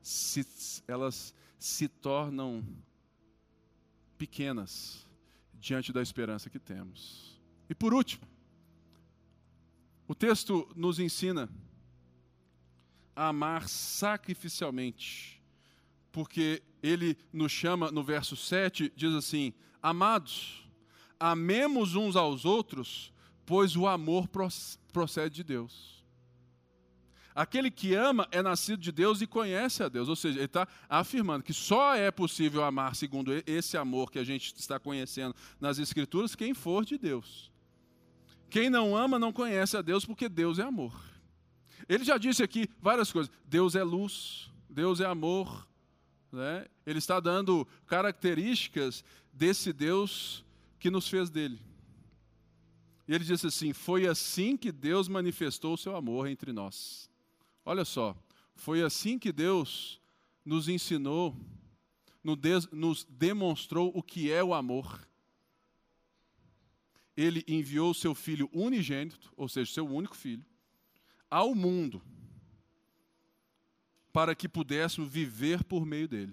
Speaker 1: se, elas se tornam pequenas diante da esperança que temos. E por último, o texto nos ensina amar sacrificialmente, porque ele nos chama no verso 7, diz assim: Amados, amemos uns aos outros, pois o amor procede de Deus. Aquele que ama é nascido de Deus e conhece a Deus. Ou seja, ele está afirmando que só é possível amar segundo esse amor que a gente está conhecendo nas Escrituras quem for de Deus. Quem não ama não conhece a Deus porque Deus é amor. Ele já disse aqui várias coisas. Deus é luz, Deus é amor. Né? Ele está dando características desse Deus que nos fez dele. E ele disse assim: Foi assim que Deus manifestou o seu amor entre nós. Olha só, foi assim que Deus nos ensinou, nos demonstrou o que é o amor ele enviou o seu filho unigênito, ou seja, seu único filho, ao mundo, para que pudéssemos viver por meio dele.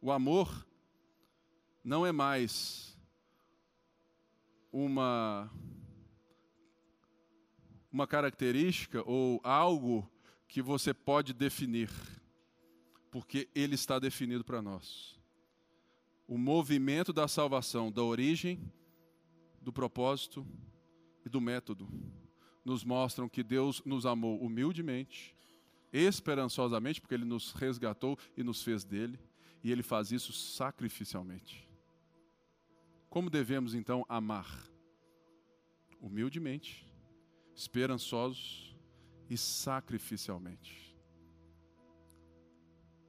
Speaker 1: O amor não é mais uma uma característica ou algo que você pode definir, porque ele está definido para nós o movimento da salvação, da origem, do propósito e do método, nos mostram que Deus nos amou humildemente, esperançosamente, porque Ele nos resgatou e nos fez dele, e Ele faz isso sacrificialmente. Como devemos então amar? Humildemente, esperançosos e sacrificialmente.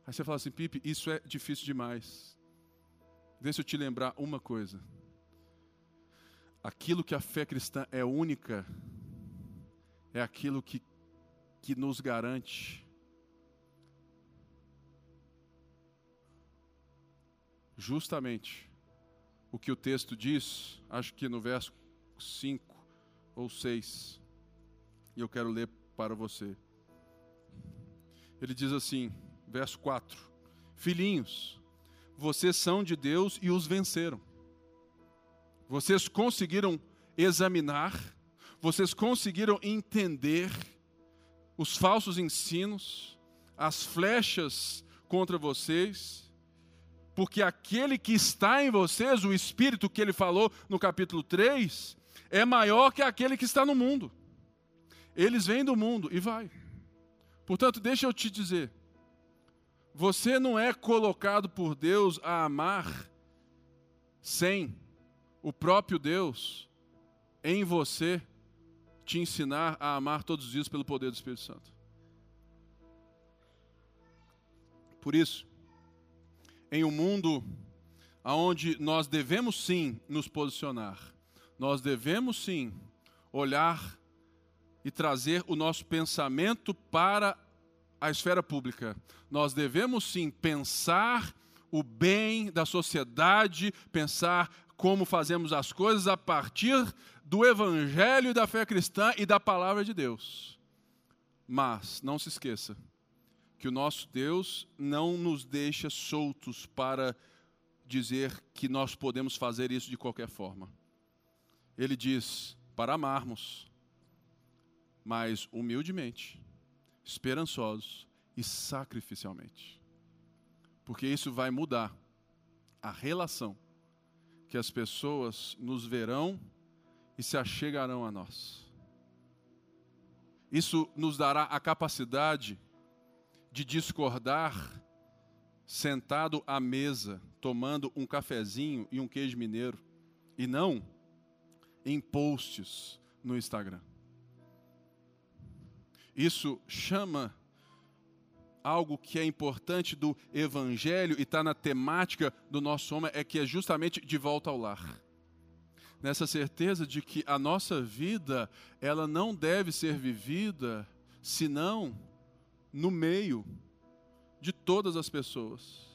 Speaker 1: Aí você fala assim, Pipe, isso é difícil demais. Deixa eu te lembrar uma coisa. Aquilo que a fé cristã é única, é aquilo que, que nos garante justamente o que o texto diz, acho que no verso 5 ou 6, e eu quero ler para você. Ele diz assim, verso 4: Filhinhos, vocês são de Deus e os venceram. Vocês conseguiram examinar, vocês conseguiram entender os falsos ensinos, as flechas contra vocês, porque aquele que está em vocês, o Espírito que ele falou no capítulo 3, é maior que aquele que está no mundo. Eles vêm do mundo e vai. Portanto, deixa eu te dizer, você não é colocado por Deus a amar sem o próprio Deus em você te ensinar a amar todos os dias pelo poder do Espírito Santo. Por isso, em um mundo onde nós devemos sim nos posicionar, nós devemos sim olhar e trazer o nosso pensamento para a esfera pública. Nós devemos sim pensar o bem da sociedade, pensar como fazemos as coisas a partir do Evangelho e da fé cristã e da palavra de Deus. Mas não se esqueça que o nosso Deus não nos deixa soltos para dizer que nós podemos fazer isso de qualquer forma. Ele diz: para amarmos, mas humildemente, esperançosos e sacrificialmente. Porque isso vai mudar a relação que as pessoas nos verão e se achegarão a nós. Isso nos dará a capacidade de discordar sentado à mesa, tomando um cafezinho e um queijo mineiro, e não em posts no Instagram. Isso chama algo que é importante do evangelho e está na temática do nosso homem, é que é justamente de volta ao lar. Nessa certeza de que a nossa vida, ela não deve ser vivida senão no meio de todas as pessoas.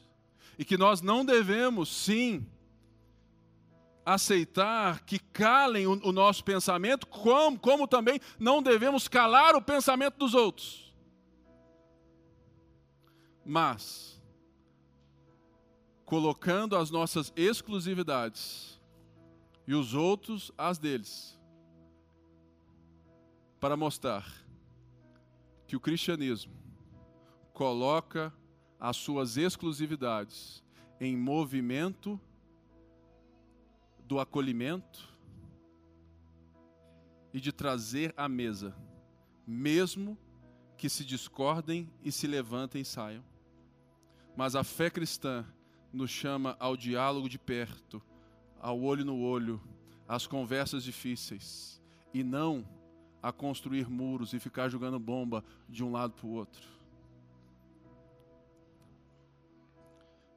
Speaker 1: E que nós não devemos, sim, aceitar que calem o, o nosso pensamento, como, como também não devemos calar o pensamento dos outros. Mas, colocando as nossas exclusividades e os outros as deles, para mostrar que o cristianismo coloca as suas exclusividades em movimento do acolhimento e de trazer à mesa, mesmo que se discordem e se levantem e saiam. Mas a fé cristã nos chama ao diálogo de perto, ao olho no olho, às conversas difíceis, e não a construir muros e ficar jogando bomba de um lado para o outro.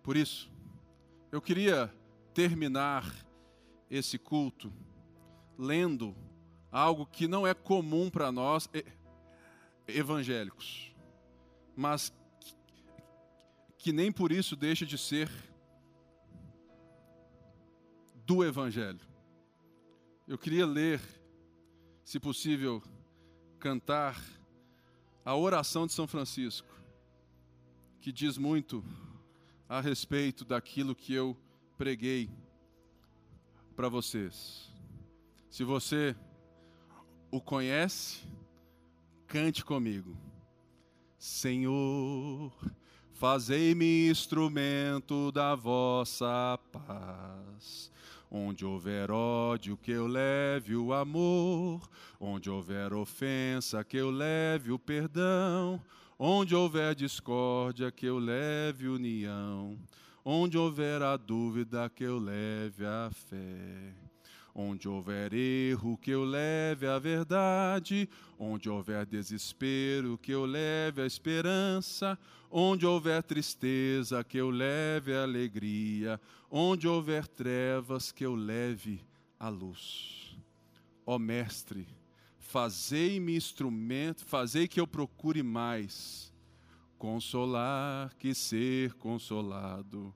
Speaker 1: Por isso, eu queria terminar esse culto lendo algo que não é comum para nós evangélicos, mas que nem por isso deixa de ser do Evangelho. Eu queria ler, se possível, cantar a oração de São Francisco, que diz muito a respeito daquilo que eu preguei para vocês. Se você o conhece, cante comigo. Senhor, fazei-me instrumento da vossa paz. Onde houver ódio, que eu leve o amor. Onde houver ofensa, que eu leve o perdão. Onde houver discórdia, que eu leve união. Onde houver a dúvida, que eu leve a fé. Onde houver erro, que eu leve a verdade. Onde houver desespero, que eu leve a esperança. Onde houver tristeza, que eu leve a alegria. Onde houver trevas, que eu leve a luz. Ó Mestre, fazei-me instrumento, fazei que eu procure mais Consolar que ser consolado,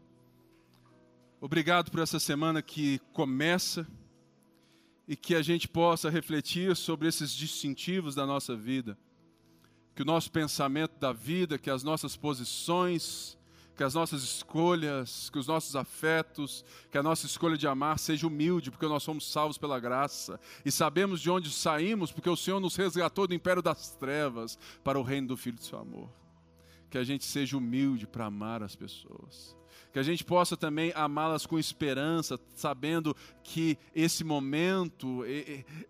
Speaker 1: obrigado por essa semana que começa e que a gente possa refletir sobre esses distintivos da nossa vida. Que o nosso pensamento da vida, que as nossas posições, que as nossas escolhas, que os nossos afetos, que a nossa escolha de amar seja humilde, porque nós somos salvos pela graça e sabemos de onde saímos, porque o Senhor nos resgatou do império das trevas para o reino do Filho de seu amor que a gente seja humilde para amar as pessoas. Que a gente possa também amá-las com esperança, sabendo que esse momento,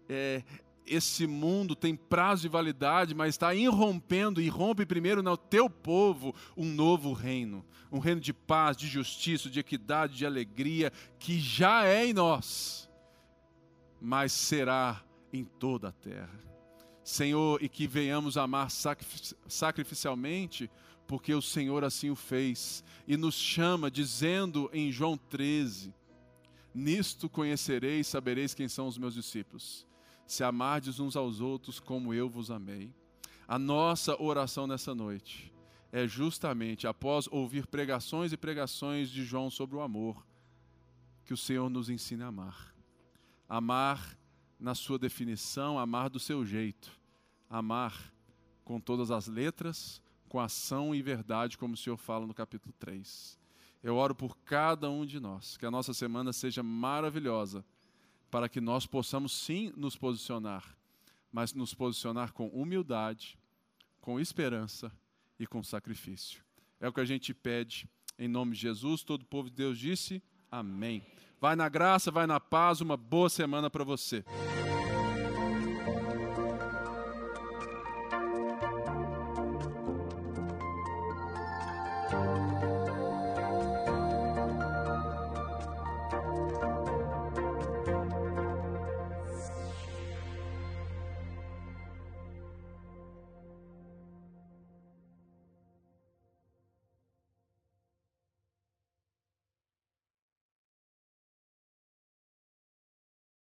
Speaker 1: é, esse mundo tem prazo de validade, mas está irrompendo e rompe primeiro no teu povo um novo reino. Um reino de paz, de justiça, de equidade, de alegria, que já é em nós, mas será em toda a terra. Senhor, e que venhamos amar sacrificialmente porque o Senhor assim o fez e nos chama, dizendo em João 13: Nisto conhecereis sabereis quem são os meus discípulos, se amardes uns aos outros como eu vos amei. A nossa oração nessa noite é justamente após ouvir pregações e pregações de João sobre o amor, que o Senhor nos ensine a amar. Amar na sua definição, amar do seu jeito. Amar com todas as letras, com ação e verdade, como o Senhor fala no capítulo 3. Eu oro por cada um de nós, que a nossa semana seja maravilhosa, para que nós possamos sim nos posicionar, mas nos posicionar com humildade, com esperança e com sacrifício. É o que a gente pede em nome de Jesus. Todo o povo de Deus disse amém. Vai na graça, vai na paz, uma boa semana para você.